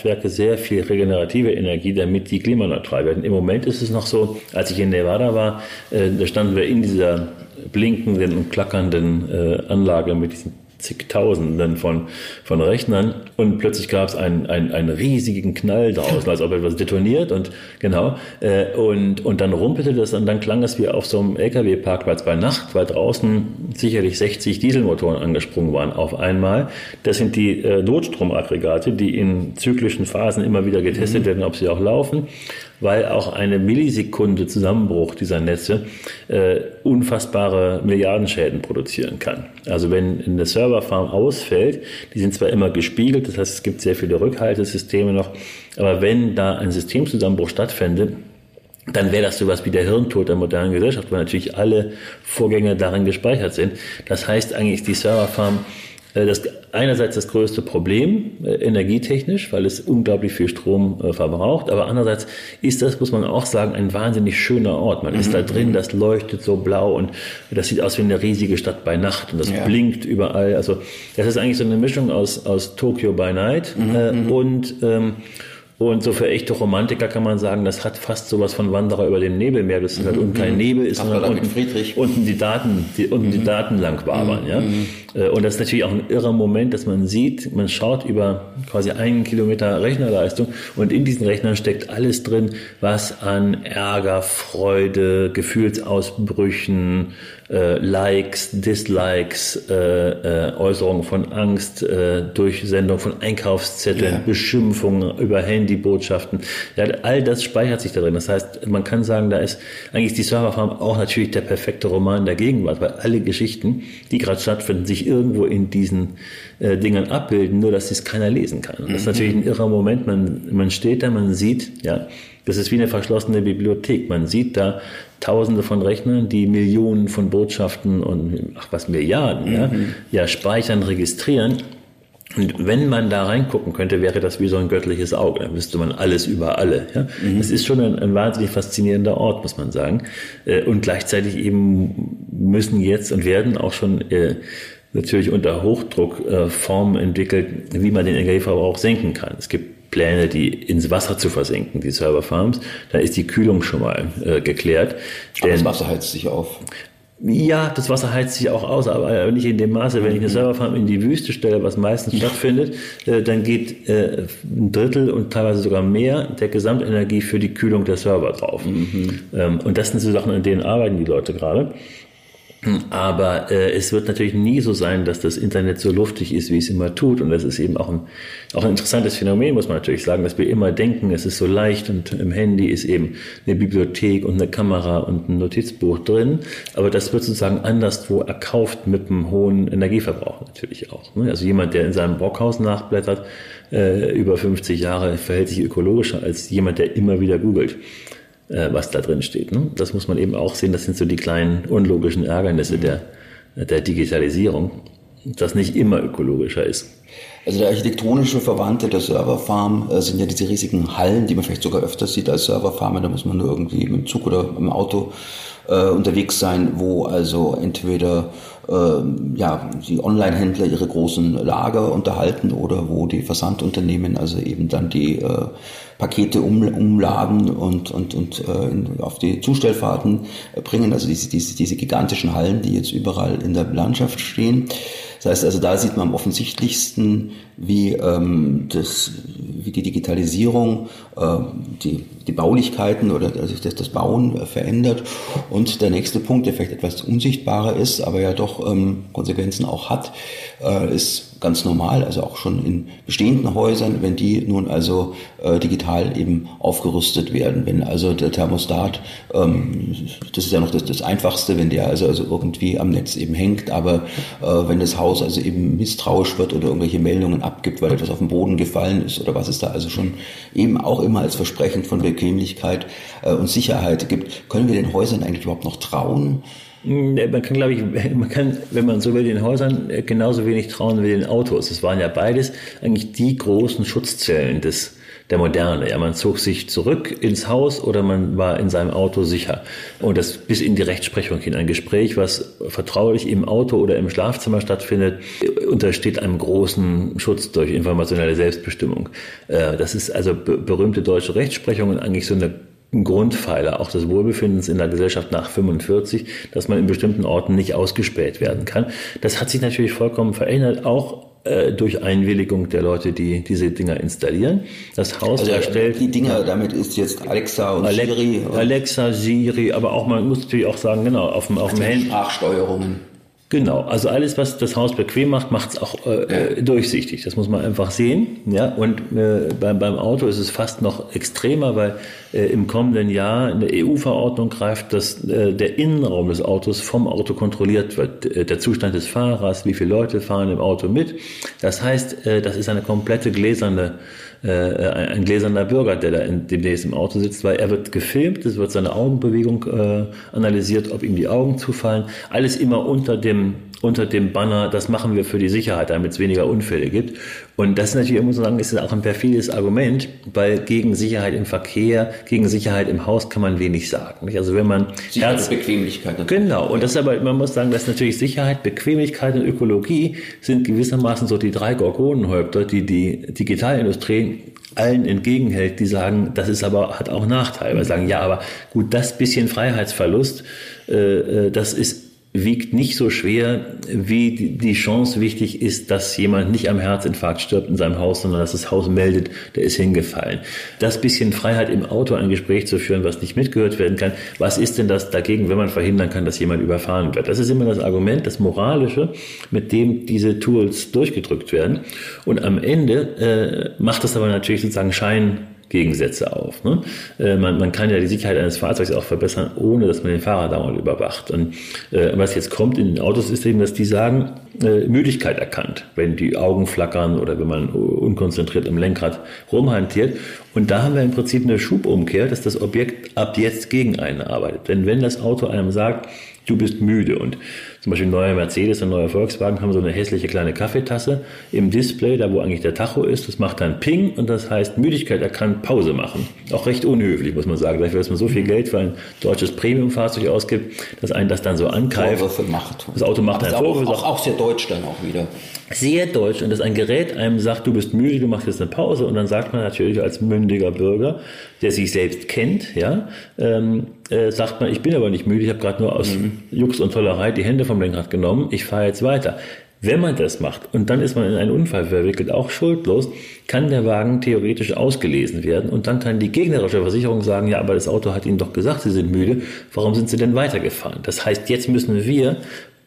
Wasserkraftwerke, sehr viel regenerative Energie, damit die klimaneutral werden. Im Moment ist es noch so, als ich in Nevada war, äh, da standen wir in dieser blinkenden und klackernden äh, Anlage mit diesen zigtausenden von, von Rechnern und plötzlich gab es einen, einen, einen riesigen Knall draußen, als ob etwas detoniert und genau äh, und, und dann rumpelte das und dann klang es wie auf so einem LKW-Parkplatz bei Nacht, weil draußen sicherlich 60 Dieselmotoren angesprungen waren auf einmal. Das sind die äh, Notstromaggregate, die in zyklischen Phasen immer wieder getestet mhm. werden, ob sie auch laufen weil auch eine Millisekunde Zusammenbruch dieser Netze äh, unfassbare Milliardenschäden produzieren kann. Also wenn eine Serverfarm ausfällt, die sind zwar immer gespiegelt, das heißt es gibt sehr viele Rückhaltesysteme noch, aber wenn da ein Systemzusammenbruch stattfände, dann wäre das sowas wie der Hirntod der modernen Gesellschaft, weil natürlich alle Vorgänge darin gespeichert sind. Das heißt eigentlich, die Serverfarm das einerseits das größte Problem äh, energietechnisch, weil es unglaublich viel Strom äh, verbraucht, aber andererseits ist das, muss man auch sagen, ein wahnsinnig schöner Ort. Man mhm. ist da drin, das leuchtet so blau und das sieht aus wie eine riesige Stadt bei Nacht und das ja. blinkt überall. Also das ist eigentlich so eine Mischung aus aus Tokyo by Night mhm. äh, mhm. und ähm, und so für echte Romantiker kann man sagen, das hat fast sowas von Wanderer über dem Nebelmeer. Das ist halt unten kein mhm. Nebel, ist sondern unten, unten die Daten, die, unten mhm. die Daten lang wabern, ja. Äh, und das ist natürlich auch ein irrer Moment, dass man sieht, man schaut über quasi einen Kilometer Rechnerleistung und in diesen Rechnern steckt alles drin, was an Ärger, Freude, Gefühlsausbrüchen, äh, Likes, Dislikes, äh, äh, Äußerungen von Angst, äh, Durchsendung von Einkaufszetteln, ja. Beschimpfungen über Handybotschaften. Ja, all das speichert sich da drin. Das heißt, man kann sagen, da ist eigentlich die Serverfarm auch natürlich der perfekte Roman der Gegenwart, weil alle Geschichten, die gerade stattfinden, sich irgendwo in diesen äh, Dingern abbilden, nur dass es keiner lesen kann. Und das ist mhm. natürlich ein irrer Moment. Man, man steht da, man sieht, ja, das ist wie eine verschlossene Bibliothek. Man sieht da Tausende von Rechnern, die Millionen von Botschaften und ach was Milliarden mhm. ja, ja speichern, registrieren. Und wenn man da reingucken könnte, wäre das wie so ein göttliches Auge. Dann wüsste man alles über alle. Ja? Mhm. Das ist schon ein, ein, wahnsinnig faszinierender Ort, muss man sagen. Äh, und gleichzeitig eben müssen jetzt und werden auch schon äh, natürlich unter Hochdruck äh, Formen entwickelt, wie man den Energieverbrauch senken kann. Es gibt Pläne, die ins Wasser zu versenken, die Serverfarms, dann ist die Kühlung schon mal äh, geklärt. Aber das Wasser heizt sich auf. Ja, das Wasser heizt sich auch aus, aber nicht in dem Maße. Wenn ich eine mhm. Serverfarm in die Wüste stelle, was meistens stattfindet, äh, dann geht äh, ein Drittel und teilweise sogar mehr der Gesamtenergie für die Kühlung der Server drauf. Mhm. Ähm, und das sind so Sachen, an denen arbeiten die Leute gerade. Aber äh, es wird natürlich nie so sein, dass das Internet so luftig ist, wie es immer tut. Und das ist eben auch ein, auch ein interessantes Phänomen, muss man natürlich sagen, dass wir immer denken, es ist so leicht und im Handy ist eben eine Bibliothek und eine Kamera und ein Notizbuch drin. Aber das wird sozusagen anderswo erkauft mit einem hohen Energieverbrauch natürlich auch. Ne? Also jemand, der in seinem Brockhaus nachblättert, äh, über 50 Jahre verhält sich ökologischer als jemand, der immer wieder googelt äh, was da drin steht. Ne? Das muss man eben auch sehen. Das sind so die kleinen unlogischen Ärgernisse der, der Digitalisierung. das nicht immer ökologischer ist. Also der architektonische Verwandte der Serverfarm äh, sind ja diese riesigen Hallen, die man vielleicht sogar öfters sieht als Serverfarm. Da muss man nur irgendwie dem Zug oder im Auto äh, unterwegs sein, wo also entweder ja, die Online-Händler ihre großen Lager unterhalten oder wo die Versandunternehmen also eben dann die äh, Pakete um, umladen und, und, und äh, auf die Zustellfahrten bringen. Also diese, diese, diese gigantischen Hallen, die jetzt überall in der Landschaft stehen. Das heißt also, da sieht man am offensichtlichsten, wie, ähm, das, wie die Digitalisierung äh, die, die Baulichkeiten oder also das, das Bauen äh, verändert. Und der nächste Punkt, der vielleicht etwas unsichtbarer ist, aber ja doch ähm, Konsequenzen auch hat, äh, ist ganz normal, also auch schon in bestehenden Häusern, wenn die nun also äh, digital eben aufgerüstet werden. Wenn also der Thermostat, ähm, das ist ja noch das, das Einfachste, wenn der also, also irgendwie am Netz eben hängt, aber äh, wenn das Haus also eben misstrauisch wird oder irgendwelche Meldungen abgibt, weil etwas auf den Boden gefallen ist oder was es da also schon eben auch immer als Versprechen von Bequemlichkeit äh, und Sicherheit gibt, können wir den Häusern eigentlich überhaupt noch trauen? Man kann, glaube ich, man kann, wenn man so will, den Häusern äh, genauso wenig trauen wie den Autos. Es waren ja beides eigentlich die großen Schutzzellen des, der Moderne. Ja, man zog sich zurück ins Haus oder man war in seinem Auto sicher. Und das bis in die Rechtsprechung hin. Ein Gespräch, was vertraulich im Auto oder im Schlafzimmer stattfindet, untersteht einem großen Schutz durch informationelle Selbstbestimmung. Äh, das ist also berühmte deutsche Rechtsprechung und eigentlich so eine ein Grundpfeiler auch des Wohlbefindens in der Gesellschaft nach 45, dass man in bestimmten Orten nicht ausgespäht werden kann. Das hat sich natürlich vollkommen verändert, auch äh, durch Einwilligung der Leute, die diese Dinger installieren. Das Haus also erstellt. Die Dinger, damit ist jetzt Alexa und Ale Siri. Alexa, Siri, aber auch man muss natürlich auch sagen, genau, auf dem, auf dem Handy. Sprachsteuerungen. Genau, also alles, was das Haus bequem macht, macht es auch äh, ja. durchsichtig. Das muss man einfach sehen. Ja, und äh, beim, beim Auto ist es fast noch extremer, weil äh, im kommenden Jahr eine EU-Verordnung greift, dass äh, der Innenraum des Autos vom Auto kontrolliert wird. Äh, der Zustand des Fahrers, wie viele Leute fahren im Auto mit. Das heißt, äh, das ist eine komplette gläserne äh, ein gläserner Bürger, der da in, demnächst im Auto sitzt, weil er wird gefilmt, es wird seine Augenbewegung äh, analysiert, ob ihm die Augen zufallen. Alles immer unter dem unter dem Banner, das machen wir für die Sicherheit, damit es weniger Unfälle gibt. Und das ist natürlich, muss man sagen, ist auch ein perfides Argument, weil gegen Sicherheit im Verkehr, gegen Sicherheit im Haus kann man wenig sagen. Also wenn man Sicherheit Herz, Bequemlichkeit. Natürlich. Genau. Und das ist aber, man muss sagen, dass natürlich Sicherheit, Bequemlichkeit und Ökologie sind gewissermaßen so die drei Gorgonenhäupter, die die Digitalindustrie allen entgegenhält, die sagen, das ist aber, hat auch Nachteile. Weil sagen, ja, aber gut, das bisschen Freiheitsverlust, äh, äh das ist wiegt nicht so schwer, wie die Chance wichtig ist, dass jemand nicht am Herzinfarkt stirbt in seinem Haus, sondern dass das Haus meldet, der ist hingefallen. Das bisschen Freiheit im Auto ein Gespräch zu führen, was nicht mitgehört werden kann, was ist denn das dagegen, wenn man verhindern kann, dass jemand überfahren wird? Das ist immer das Argument, das Moralische, mit dem diese Tools durchgedrückt werden. Und am Ende äh, macht das aber natürlich sozusagen Schein Gegensätze auf. Ne? Äh, man, man kann ja die Sicherheit eines Fahrzeugs auch verbessern, ohne dass man den Fahrer dauernd überwacht. Und äh, was jetzt kommt in den Autos ist eben, dass die sagen, äh, Müdigkeit erkannt, wenn die Augen flackern oder wenn man unkonzentriert im Lenkrad rumhantiert. Und da haben wir im Prinzip eine Schubumkehr, dass das Objekt ab jetzt gegen einen arbeitet. Denn wenn das Auto einem sagt, du bist müde und zum Beispiel neue Mercedes und neue Volkswagen haben so eine hässliche kleine Kaffeetasse im Display, da wo eigentlich der Tacho ist. Das macht dann Ping und das heißt Müdigkeit erkannt, Pause machen. Auch recht unhöflich, muss man sagen. Dafür, dass man so viel Geld für ein deutsches Premiumfahrzeug ausgibt, dass einen das dann so angreift. Vorwürfe macht. Das Auto macht dann Vorwürfe. Auch, auch sehr deutsch dann auch wieder. Sehr deutsch. Und dass ein Gerät einem sagt, du bist müde, du machst jetzt eine Pause. Und dann sagt man natürlich als mündiger Bürger, der sich selbst kennt, ja, ähm, äh, sagt man, ich bin aber nicht müde, ich habe gerade nur aus mhm. Jux und Tollerei die Hände vom Lenkrad genommen, ich fahre jetzt weiter. Wenn man das macht und dann ist man in einen Unfall verwickelt, auch schuldlos, kann der Wagen theoretisch ausgelesen werden und dann kann die gegnerische Versicherung sagen, ja, aber das Auto hat Ihnen doch gesagt, Sie sind müde, warum sind Sie denn weitergefahren? Das heißt, jetzt müssen wir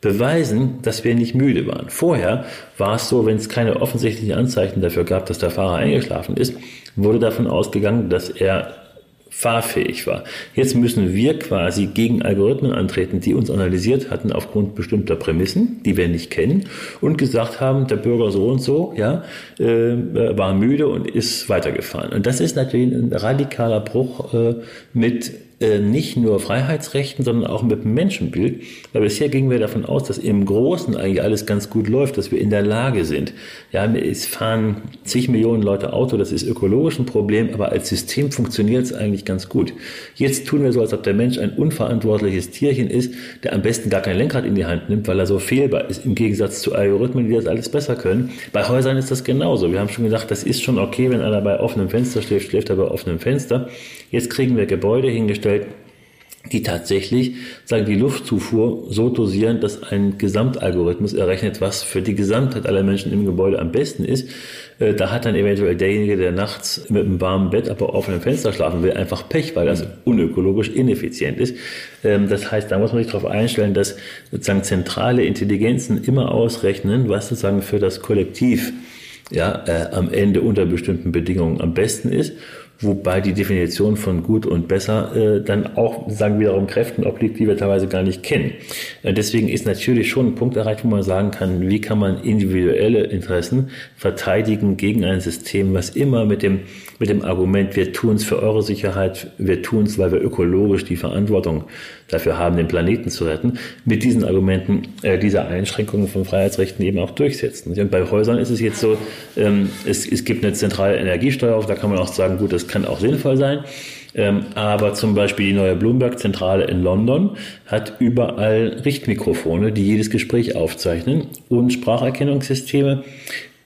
beweisen, dass wir nicht müde waren. Vorher war es so, wenn es keine offensichtlichen Anzeichen dafür gab, dass der Fahrer eingeschlafen ist, wurde davon ausgegangen, dass er fahrfähig war. Jetzt müssen wir quasi gegen Algorithmen antreten, die uns analysiert hatten aufgrund bestimmter Prämissen, die wir nicht kennen, und gesagt haben, der Bürger so und so, ja, äh, war müde und ist weitergefahren. Und das ist natürlich ein radikaler Bruch äh, mit äh, nicht nur Freiheitsrechten, sondern auch mit dem Menschenbild. Weil bisher gingen wir davon aus, dass im Großen eigentlich alles ganz gut läuft, dass wir in der Lage sind. Ja, es fahren zig Millionen Leute Auto, das ist ökologisch ein Problem, aber als System funktioniert es eigentlich ganz gut. Jetzt tun wir so, als ob der Mensch ein unverantwortliches Tierchen ist, der am besten gar kein Lenkrad in die Hand nimmt, weil er so fehlbar ist, im Gegensatz zu Algorithmen, die das alles besser können. Bei Häusern ist das genauso. Wir haben schon gesagt, das ist schon okay, wenn einer bei offenem Fenster schläft, schläft er bei offenem Fenster. Jetzt kriegen wir Gebäude hingestellt, die tatsächlich sagen, die Luftzufuhr so dosieren, dass ein Gesamtalgorithmus errechnet, was für die Gesamtheit aller Menschen im Gebäude am besten ist. Äh, da hat dann eventuell derjenige, der nachts mit einem warmen Bett, aber auf einem Fenster schlafen will, einfach Pech, weil das unökologisch ineffizient ist. Ähm, das heißt, da muss man sich darauf einstellen, dass sozusagen zentrale Intelligenzen immer ausrechnen, was sozusagen für das Kollektiv ja, äh, am Ende unter bestimmten Bedingungen am besten ist wobei die Definition von gut und besser äh, dann auch, sagen wiederum, Kräften obliegt, die wir teilweise gar nicht kennen. Äh, deswegen ist natürlich schon ein Punkt erreicht, wo man sagen kann, wie kann man individuelle Interessen verteidigen gegen ein System, was immer mit dem, mit dem Argument, wir tun es für eure Sicherheit, wir tun es, weil wir ökologisch die Verantwortung dafür haben, den Planeten zu retten, mit diesen Argumenten äh, diese Einschränkungen von Freiheitsrechten eben auch durchsetzen. Und bei Häusern ist es jetzt so, ähm, es, es gibt eine zentrale Energiesteuer, da kann man auch sagen, gut, das kann auch sinnvoll sein. Ähm, aber zum Beispiel die neue Bloomberg-Zentrale in London hat überall Richtmikrofone, die jedes Gespräch aufzeichnen und Spracherkennungssysteme,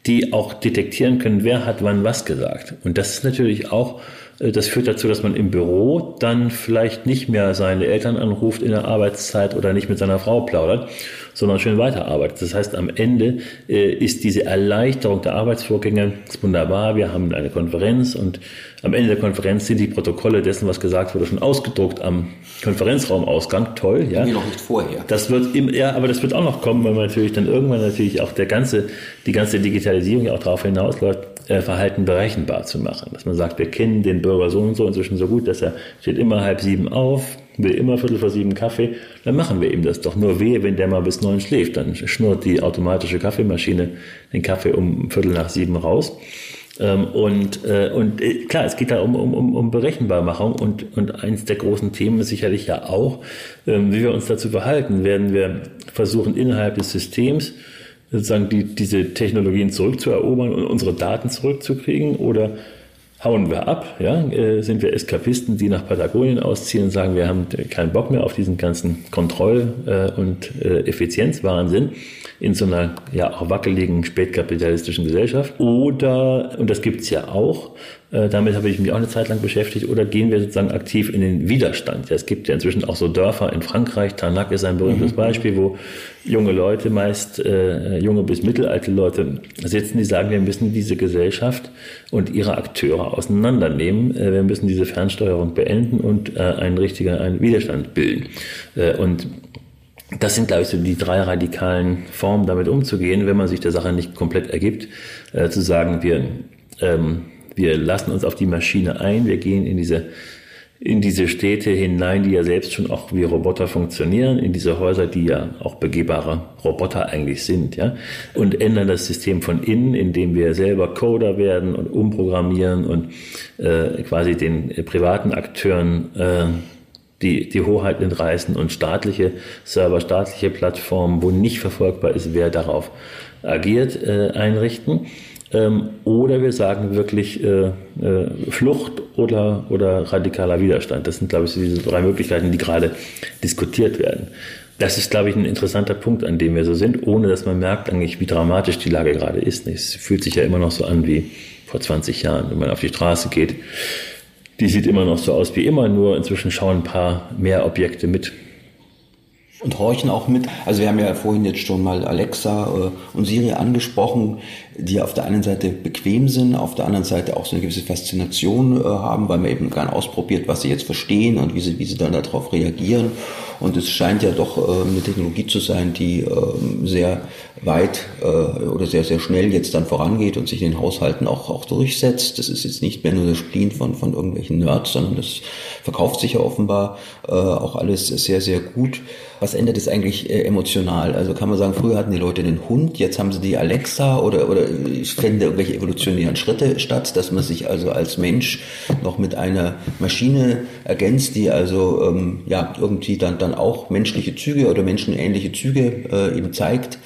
die auch detektieren können, wer hat wann was gesagt. Und das ist natürlich auch äh, das führt dazu, dass man im Büro dann vielleicht nicht mehr seine Eltern anruft in der Arbeitszeit oder nicht mit seiner Frau plaudert, sondern schön weiterarbeitet. Das heißt, am Ende äh, ist diese Erleichterung der Arbeitsvorgänge wunderbar. Wir haben eine Konferenz und am Ende der Konferenz sind die Protokolle dessen, was gesagt wurde, schon ausgedruckt am Konferenzraumausgang. Toll, ja. Nee, noch nicht vorher. Das wird im, ja, aber das wird auch noch kommen, weil man natürlich dann irgendwann natürlich auch der ganze, die ganze Digitalisierung ja auch darauf hinausläuft, äh, Verhalten berechenbar zu machen. Dass man sagt, wir kennen den Bürger so und so inzwischen so gut, dass er steht immer halb sieben auf, will immer Viertel vor sieben Kaffee, dann machen wir ihm das doch. Nur wehe, wenn der mal bis neun schläft, dann schnurrt die automatische Kaffeemaschine den Kaffee um Viertel nach sieben raus. Ähm, und, äh, und äh, klar, es geht da um, um, um Berechenbarmachung und, und eins der großen Themen ist sicherlich ja auch, ähm, wie wir uns dazu verhalten. Werden wir versuchen, innerhalb des Systems sozusagen die, diese Technologien zurückzuerobern und unsere Daten zurückzukriegen oder hauen wir ab, ja, äh, sind wir Eskapisten, die nach Patagonien ausziehen und sagen, wir haben keinen Bock mehr auf diesen ganzen Kontroll- äh, und äh, Effizienzwahnsinn in so einer ja auch wackeligen spätkapitalistischen Gesellschaft. Oder, und das gibt's ja auch, damit habe ich mich auch eine Zeit lang beschäftigt, oder gehen wir sozusagen aktiv in den Widerstand? Ja, es gibt ja inzwischen auch so Dörfer in Frankreich, Tarnac ist ein berühmtes mhm. Beispiel, wo junge Leute, meist äh, junge bis mittelalte Leute sitzen, die sagen, wir müssen diese Gesellschaft und ihre Akteure auseinandernehmen, äh, wir müssen diese Fernsteuerung beenden und äh, einen richtigen einen Widerstand bilden. Äh, und das sind, glaube ich, so die drei radikalen Formen, damit umzugehen, wenn man sich der Sache nicht komplett ergibt, äh, zu sagen, wir, ähm, wir lassen uns auf die Maschine ein, wir gehen in diese, in diese Städte hinein, die ja selbst schon auch wie Roboter funktionieren, in diese Häuser, die ja auch begehbare Roboter eigentlich sind, ja, und ändern das System von innen, indem wir selber Coder werden und umprogrammieren und äh, quasi den privaten Akteuren äh, die, die Hoheit entreißen und staatliche Server, staatliche Plattformen, wo nicht verfolgbar ist, wer darauf agiert, äh, einrichten. Ähm, oder wir sagen wirklich äh, äh, Flucht oder, oder radikaler Widerstand. Das sind, glaube ich, diese drei Möglichkeiten, die gerade diskutiert werden. Das ist, glaube ich, ein interessanter Punkt, an dem wir so sind, ohne dass man merkt eigentlich, wie dramatisch die Lage gerade ist. Es fühlt sich ja immer noch so an wie vor 20 Jahren, wenn man auf die Straße geht die sieht immer noch so aus wie immer, nur inzwischen schauen ein paar mehr Objekte mit. Und horchen auch mit. Also wir haben ja vorhin jetzt schon mal Alexa äh, und Siri angesprochen, die auf der einen Seite bequem sind, auf der anderen Seite auch so eine gewisse Faszination äh, haben, weil man eben gerne ausprobiert, was sie jetzt verstehen und wie sie, wie sie dann darauf reagieren. Und es scheint ja doch äh, eine Technologie zu sein, die äh, sehr weit äh, oder sehr, sehr schnell jetzt dann vorangeht und sich in den Haushalten auch, auch durchsetzt. Das ist jetzt nicht mehr nur der Spleen von, von irgendwelchen Nerds, sondern das verkauft sich ja offenbar äh, auch alles sehr, sehr gut. Was ändert es eigentlich äh, emotional? Also kann man sagen, früher hatten die Leute den Hund, jetzt haben sie die Alexa oder, oder finden irgendwelche evolutionären Schritte statt, dass man sich also als Mensch noch mit einer Maschine ergänzt, die also ähm, ja irgendwie dann, dann auch menschliche Züge oder menschenähnliche Züge äh, eben zeigt.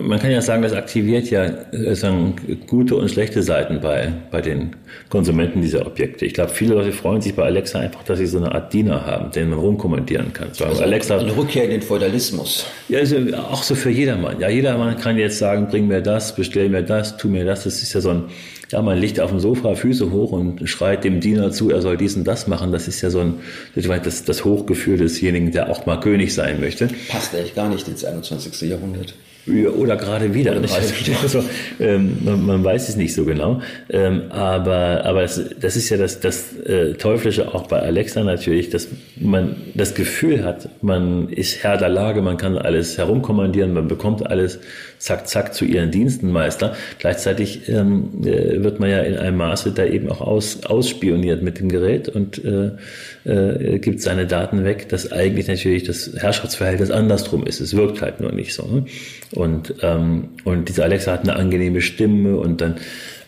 Man kann ja sagen, das aktiviert ja äh, sagen, gute und schlechte Seiten bei, bei den Konsumenten dieser Objekte. Ich glaube, viele Leute freuen sich bei Alexa einfach, dass sie so eine Art Diener haben, den man rumkommandieren kann. So, also Alexa, eine Rückkehr in den Feudalismus. Ja, also auch so für jedermann. Ja, jedermann kann jetzt sagen, bring mir das, bestell mir das, tu mir das. Das ist ja so ein, ja, man liegt auf dem Sofa, Füße hoch und schreit dem Diener zu, er soll dies und das machen. Das ist ja so ein, das, das Hochgefühl desjenigen, der auch mal König sein möchte. Passt eigentlich gar nicht ins 21. Jahrhundert. Oder gerade wieder. Oder gerade wieder. Also, ähm, man, man, weiß es nicht so genau. Ähm, aber aber das, das ist ja das, das äh, Teuflische auch bei Alexa natürlich, dass man das Gefühl hat, man ist Herr der Lage, man kann alles herumkommandieren, man bekommt alles zack, zack zu ihren Diensten, Meister. Gleichzeitig ähm, äh, wird man ja in einem Maße da eben auch aus, ausspioniert mit dem Gerät und äh, äh, gibt seine Daten weg, dass eigentlich natürlich das Herrschaftsverhältnis andersrum ist. Es wirkt halt nur nicht so. Ne? Und, ähm, und diese Alexa hat eine angenehme Stimme und dann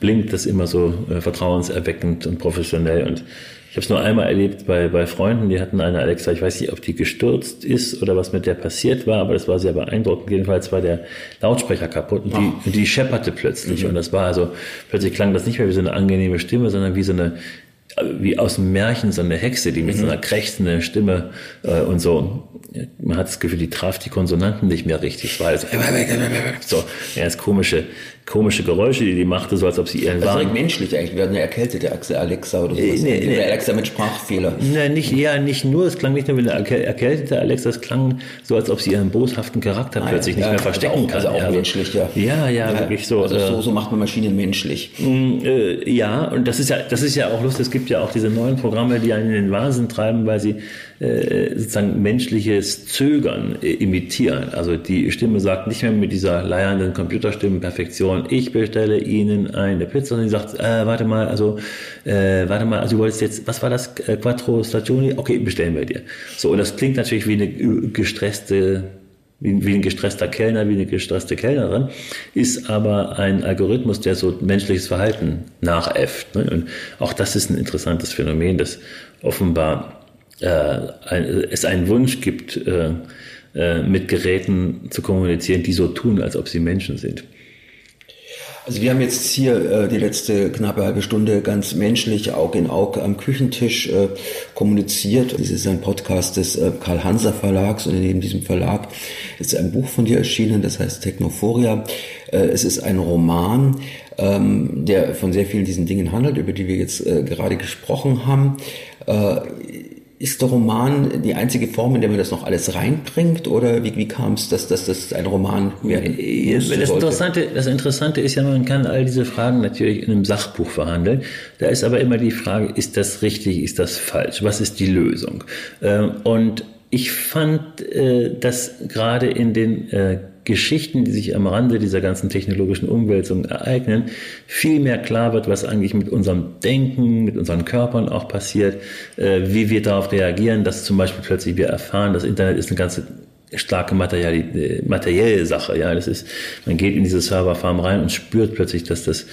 blinkt das immer so äh, vertrauenserweckend und professionell und ich habe es nur einmal erlebt bei, bei Freunden, die hatten eine Alexa, ich weiß nicht, ob die gestürzt ist oder was mit der passiert war, aber das war sehr beeindruckend. Jedenfalls war der Lautsprecher kaputt und die, die schepperte plötzlich. Mhm. Und das war also, plötzlich klang das nicht mehr wie so eine angenehme Stimme, sondern wie so eine wie aus dem Märchen so eine Hexe, die mit mhm. so einer krächzenden Stimme äh, und so, man hat das Gefühl, die traf die Konsonanten nicht mehr richtig. Es war also so ganz komische, komische Geräusche, die die machte, so als ob sie ihren das waren. menschlich eigentlich, wir hatten eine erkältete Alexa oder so. Nee, nee, nee, Alexa mit Sprachfehler. Nee, nicht, ja, nicht nur, es klang nicht nur wie eine erkältete Alexa, es klang so, als ob sie ihren boshaften Charakter ah, plötzlich ja, nicht mehr verstecken also auch, kann. Also auch ja, menschlich, ja. Ja, ja, ja wirklich so. Also so, äh, so macht man Maschinen menschlich. Mm, äh, ja, und das ist ja, das ist ja auch lustig, es gibt ja auch diese neuen Programme, die einen in den Wahnsinn treiben, weil sie äh, sozusagen menschliches Zögern äh, imitieren. Also die Stimme sagt nicht mehr mit dieser leiernden Computerstimmenperfektion, ich bestelle Ihnen eine Pizza, sondern sie sagt, äh, warte mal, also äh, warte mal, also du wolltest jetzt, was war das, äh, Quattro Stagioni? Okay, bestellen wir dir. So, und das klingt natürlich wie eine gestresste wie, ein gestresster Kellner, wie eine gestresste Kellnerin, ist aber ein Algorithmus, der so menschliches Verhalten nachäfft. Ne? Und auch das ist ein interessantes Phänomen, das offenbar es einen Wunsch gibt, äh, äh, mit Geräten zu kommunizieren, die so tun, als ob sie Menschen sind. Also wir haben jetzt hier äh, die letzte knappe halbe Stunde ganz menschlich Aug in Aug am Küchentisch äh, kommuniziert. Das ist ein Podcast des äh, Karl Hanser Verlags und in diesem Verlag ist ein Buch von dir erschienen, das heißt Technophoria. Äh, es ist ein Roman, ähm, der von sehr vielen diesen Dingen handelt, über die wir jetzt äh, gerade gesprochen haben. Äh, ist der Roman die einzige Form, in der man das noch alles reinbringt? Oder wie, wie kam es, dass, dass das ein Roman werden das Interessante, das Interessante ist ja, man kann all diese Fragen natürlich in einem Sachbuch verhandeln. Da ist aber immer die Frage, ist das richtig, ist das falsch? Was ist die Lösung? Ähm, und ich fand, äh, dass gerade in den äh, Geschichten, die sich am Rande dieser ganzen technologischen Umwälzung ereignen, viel mehr klar wird, was eigentlich mit unserem Denken, mit unseren Körpern auch passiert, äh, wie wir darauf reagieren, dass zum Beispiel plötzlich wir erfahren, das Internet ist eine ganze starke materielle, materielle Sache. Ja, das ist, man geht in diese Serverfarm rein und spürt plötzlich, dass das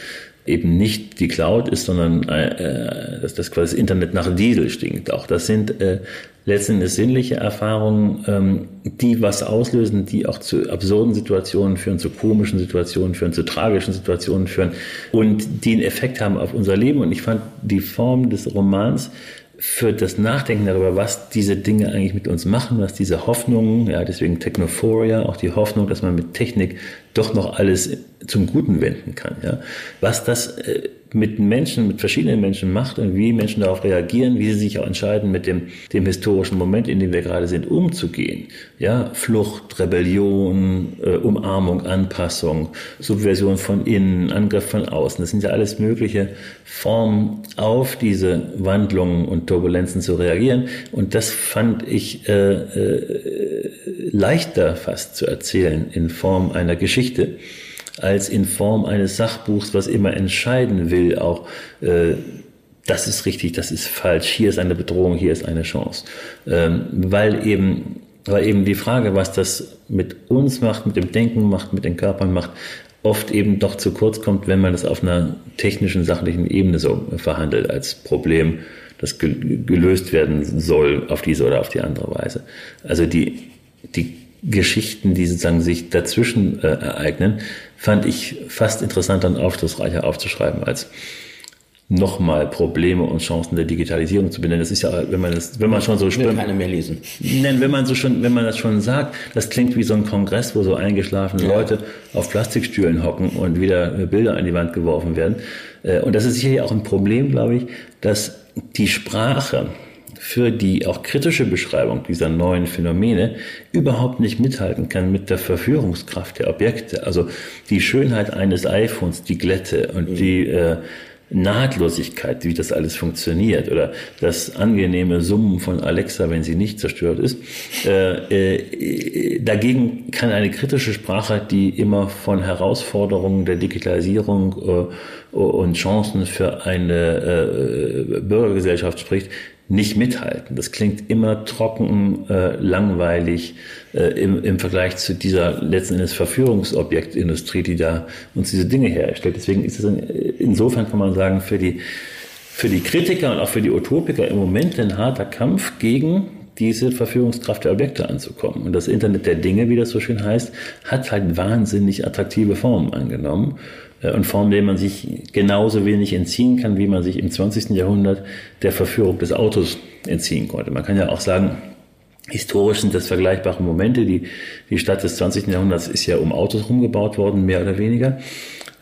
eben nicht die Cloud ist, sondern äh, dass das quasi Internet nach Diesel stinkt. Auch das sind äh, letztendlich sinnliche Erfahrungen, ähm, die was auslösen, die auch zu absurden Situationen führen, zu komischen Situationen führen, zu tragischen Situationen führen und die einen Effekt haben auf unser Leben. Und ich fand die Form des Romans für das Nachdenken darüber, was diese Dinge eigentlich mit uns machen, was diese Hoffnungen, ja, deswegen Technophoria, auch die Hoffnung, dass man mit Technik doch noch alles zum Guten wenden kann, ja, was das äh, mit Menschen, mit verschiedenen Menschen macht und wie Menschen darauf reagieren, wie sie sich auch entscheiden, mit dem, dem historischen Moment, in dem wir gerade sind, umzugehen. Ja, Flucht, Rebellion, äh, Umarmung, Anpassung, Subversion von innen, Angriff von außen. Das sind ja alles mögliche Formen, auf diese Wandlungen und Turbulenzen zu reagieren. Und das fand ich äh, äh, leichter fast zu erzählen in Form einer Geschichte als in Form eines Sachbuchs, was immer entscheiden will, auch äh, das ist richtig, das ist falsch, hier ist eine Bedrohung, hier ist eine Chance. Ähm, weil eben Aber eben die Frage, was das mit uns macht, mit dem Denken macht, mit den Körpern macht, oft eben doch zu kurz kommt, wenn man das auf einer technischen, sachlichen Ebene so verhandelt als Problem, das gelöst werden soll auf diese oder auf die andere Weise. Also die, die Geschichten, die sozusagen sich dazwischen äh, ereignen, fand ich fast interessanter und aufschlussreicher aufzuschreiben als nochmal Probleme und Chancen der Digitalisierung zu benennen. Das ist ja, wenn man das, wenn man schon so will keiner mehr lesen. Nein, wenn man so schon, wenn man das schon sagt, das klingt wie so ein Kongress, wo so eingeschlafene ja. Leute auf Plastikstühlen hocken und wieder Bilder an die Wand geworfen werden. Äh, und das ist sicherlich auch ein Problem, glaube ich, dass die Sprache für die auch kritische Beschreibung dieser neuen Phänomene überhaupt nicht mithalten kann mit der Verführungskraft der Objekte. Also die Schönheit eines iPhones, die Glätte und mhm. die äh, Nahtlosigkeit, wie das alles funktioniert oder das angenehme Summen von Alexa, wenn sie nicht zerstört ist. Äh, äh, dagegen kann eine kritische Sprache, die immer von Herausforderungen der Digitalisierung äh, und Chancen für eine äh, Bürgergesellschaft spricht, nicht mithalten. Das klingt immer trocken, äh, langweilig äh, im, im Vergleich zu dieser letzten Endes Verführungsobjektindustrie, die da uns diese Dinge herstellt. Deswegen ist es in, insofern kann man sagen, für die, für die Kritiker und auch für die Utopiker im Moment ein harter Kampf gegen diese Verführungskraft der Objekte anzukommen. Und das Internet der Dinge, wie das so schön heißt, hat halt wahnsinnig attraktive Formen angenommen. Äh, und Formen, denen man sich genauso wenig entziehen kann, wie man sich im 20. Jahrhundert der Verführung des Autos entziehen konnte. Man kann ja auch sagen, historisch sind das vergleichbare Momente. Die, die Stadt des 20. Jahrhunderts ist ja um Autos rumgebaut worden, mehr oder weniger,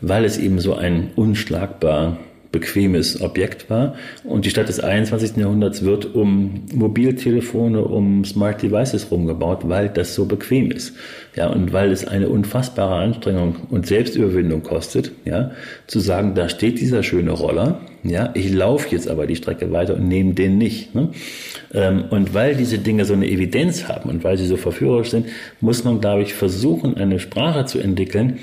weil es eben so ein unschlagbar bequemes Objekt war. Und die Stadt des 21. Jahrhunderts wird um Mobiltelefone, um Smart Devices rumgebaut, weil das so bequem ist. Ja, und weil es eine unfassbare Anstrengung und Selbstüberwindung kostet, ja, zu sagen, da steht dieser schöne Roller, ja, ich laufe jetzt aber die Strecke weiter und nehme den nicht. Ne? Ähm, und weil diese Dinge so eine Evidenz haben und weil sie so verführerisch sind, muss man, glaube ich, versuchen, eine Sprache zu entwickeln,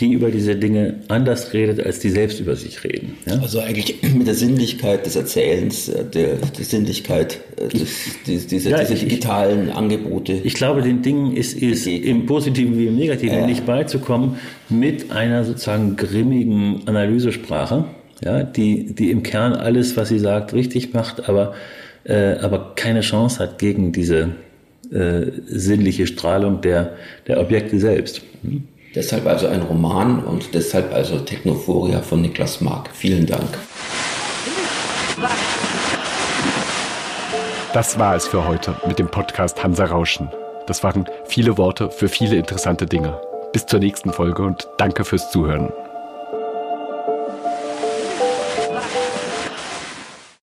die über diese Dinge anders redet, als die selbst über sich reden. Ja? Also eigentlich mit der Sinnlichkeit des Erzählens, äh, der, der Sinnlichkeit äh, des, dieser, ja, dieser digitalen Angebote. Ich glaube, den Dingen ist, ist im Positiven wie im Negativen äh. nicht beizukommen mit einer sozusagen grimmigen Analysesprache, ja, die, die im Kern alles, was sie sagt, richtig macht, aber, äh, aber keine Chance hat gegen diese äh, sinnliche Strahlung der, der Objekte selbst. Hm? Deshalb also ein Roman und deshalb also Technophoria von Niklas Mark. Vielen Dank. Das war es für heute mit dem Podcast Hansa Rauschen. Das waren viele Worte für viele interessante Dinge. Bis zur nächsten Folge und danke fürs Zuhören.